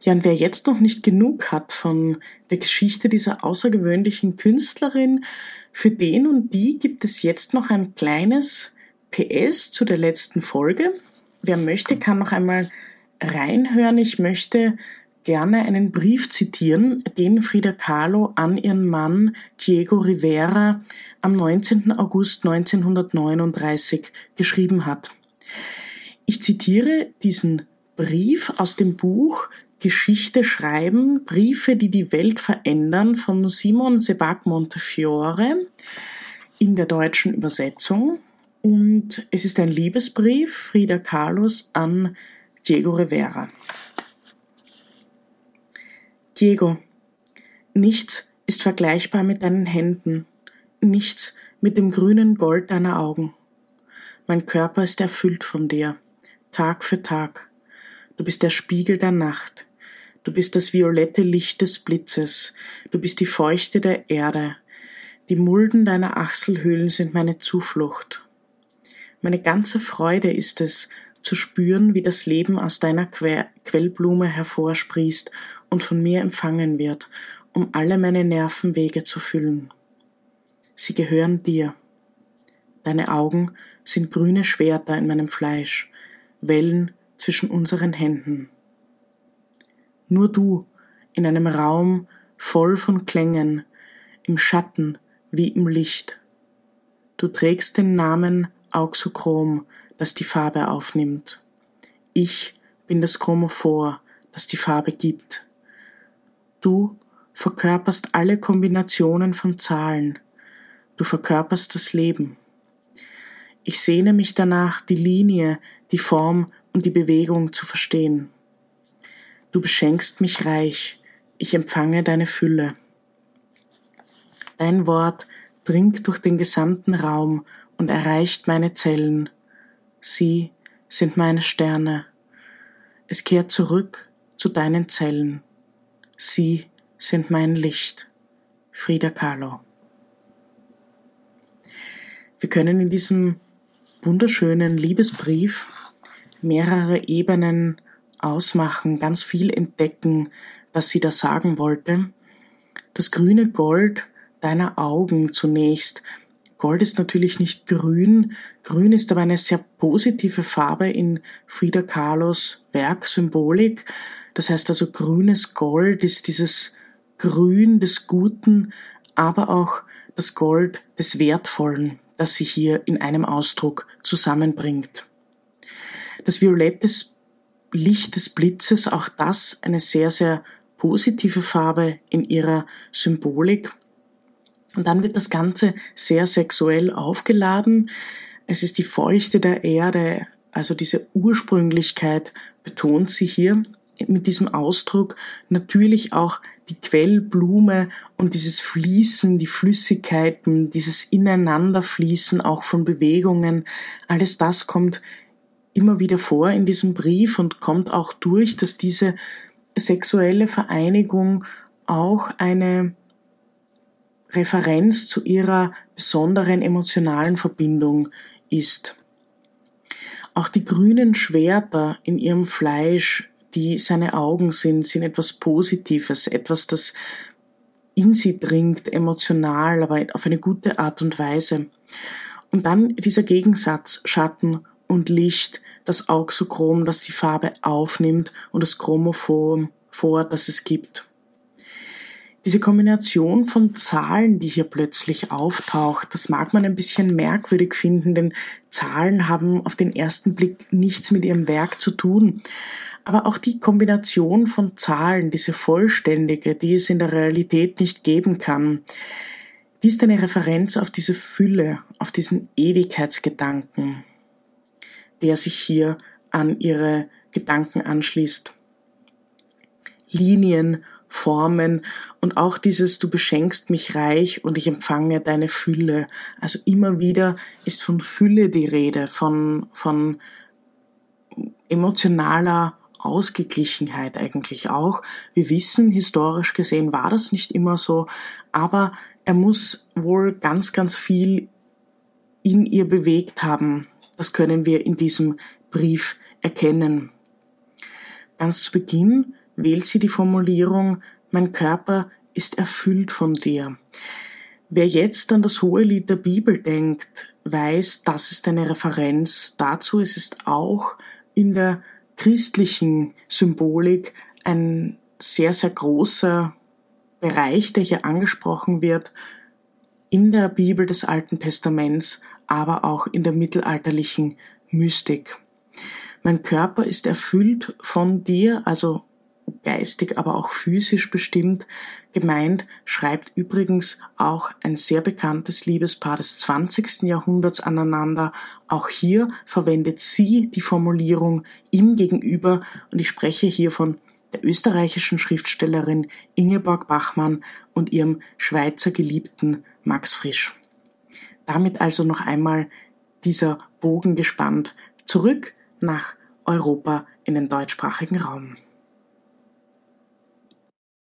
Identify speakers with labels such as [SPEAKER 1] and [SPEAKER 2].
[SPEAKER 1] Ja, und wer jetzt noch nicht genug hat von der Geschichte dieser außergewöhnlichen Künstlerin, für den und die gibt es jetzt noch ein kleines PS zu der letzten Folge. Wer möchte, kann noch einmal reinhören. Ich möchte gerne einen Brief zitieren, den Frida Kahlo an ihren Mann Diego Rivera am 19. August 1939 geschrieben hat. Ich zitiere diesen Brief aus dem Buch Geschichte schreiben, Briefe, die die Welt verändern von Simon Sebag Montefiore in der deutschen Übersetzung. Und es ist ein Liebesbrief Frida Carlos an Diego Rivera. Diego, nichts ist vergleichbar mit deinen Händen, nichts mit dem grünen Gold deiner Augen. Mein Körper ist erfüllt von dir, Tag für Tag. Du bist der Spiegel der Nacht. Du bist das violette Licht des Blitzes. Du bist die Feuchte der Erde. Die Mulden deiner Achselhöhlen sind meine Zuflucht. Meine ganze Freude ist es, zu spüren, wie das Leben aus deiner que Quellblume hervorsprießt und von mir empfangen wird, um alle meine Nervenwege zu füllen. Sie gehören dir. Deine Augen sind grüne Schwerter in meinem Fleisch, Wellen zwischen unseren Händen. Nur du in einem Raum voll von Klängen, im Schatten wie im Licht. Du trägst den Namen Auxochrom, das die Farbe aufnimmt. Ich bin das Chromophor, das die Farbe gibt. Du verkörperst alle Kombinationen von Zahlen. Du verkörperst das Leben. Ich sehne mich danach, die Linie, die Form und die Bewegung zu verstehen. Du beschenkst mich reich, ich empfange deine Fülle. Dein Wort dringt durch den gesamten Raum und erreicht meine Zellen. Sie sind meine Sterne. Es kehrt zurück zu deinen Zellen. Sie sind mein Licht. Frida Kahlo. Wir können in diesem wunderschönen Liebesbrief mehrere Ebenen ausmachen, ganz viel entdecken, was sie da sagen wollte. Das grüne Gold deiner Augen zunächst. Gold ist natürlich nicht grün. Grün ist aber eine sehr positive Farbe in Frida Kahlos Werk Symbolik. Das heißt also grünes Gold ist dieses Grün des Guten, aber auch das Gold des Wertvollen, das sie hier in einem Ausdruck zusammenbringt. Das Violett Licht des Blitzes, auch das eine sehr, sehr positive Farbe in ihrer Symbolik. Und dann wird das Ganze sehr sexuell aufgeladen. Es ist die Feuchte der Erde, also diese Ursprünglichkeit betont sie hier mit diesem Ausdruck. Natürlich auch die Quellblume und dieses Fließen, die Flüssigkeiten, dieses Ineinanderfließen auch von Bewegungen, alles das kommt immer wieder vor in diesem Brief und kommt auch durch, dass diese sexuelle Vereinigung auch eine Referenz zu ihrer besonderen emotionalen Verbindung ist. Auch die grünen Schwerter in ihrem Fleisch, die seine Augen sind, sind etwas Positives, etwas, das in sie dringt, emotional, aber auf eine gute Art und Weise. Und dann dieser Gegensatz Schatten und Licht, das Auxochrom, das die Farbe aufnimmt und das Chromophon vor, das es gibt. Diese Kombination von Zahlen, die hier plötzlich auftaucht, das mag man ein bisschen merkwürdig finden, denn Zahlen haben auf den ersten Blick nichts mit ihrem Werk zu tun. Aber auch die Kombination von Zahlen, diese vollständige, die es in der Realität nicht geben kann, die ist eine Referenz auf diese Fülle, auf diesen Ewigkeitsgedanken der sich hier an ihre Gedanken anschließt. Linien, Formen und auch dieses Du beschenkst mich reich und ich empfange deine Fülle. Also immer wieder ist von Fülle die Rede, von, von emotionaler Ausgeglichenheit eigentlich auch. Wir wissen, historisch gesehen war das nicht immer so, aber er muss wohl ganz, ganz viel in ihr bewegt haben, das können wir in diesem Brief erkennen. Ganz zu Beginn wählt sie die Formulierung Mein Körper ist erfüllt von dir. Wer jetzt an das hohe Lied der Bibel denkt, weiß, das ist eine Referenz dazu. Es ist auch in der christlichen Symbolik ein sehr, sehr großer Bereich, der hier angesprochen wird, in der Bibel des Alten Testaments, aber auch in der mittelalterlichen Mystik. Mein Körper ist erfüllt von dir, also geistig, aber auch physisch bestimmt. Gemeint schreibt übrigens auch ein sehr bekanntes Liebespaar des 20. Jahrhunderts aneinander. Auch hier verwendet sie die Formulierung ihm gegenüber und ich spreche hier von der österreichischen Schriftstellerin Ingeborg Bachmann und ihrem Schweizer Geliebten Max Frisch. Damit also noch einmal dieser Bogen gespannt zurück nach Europa in den deutschsprachigen Raum.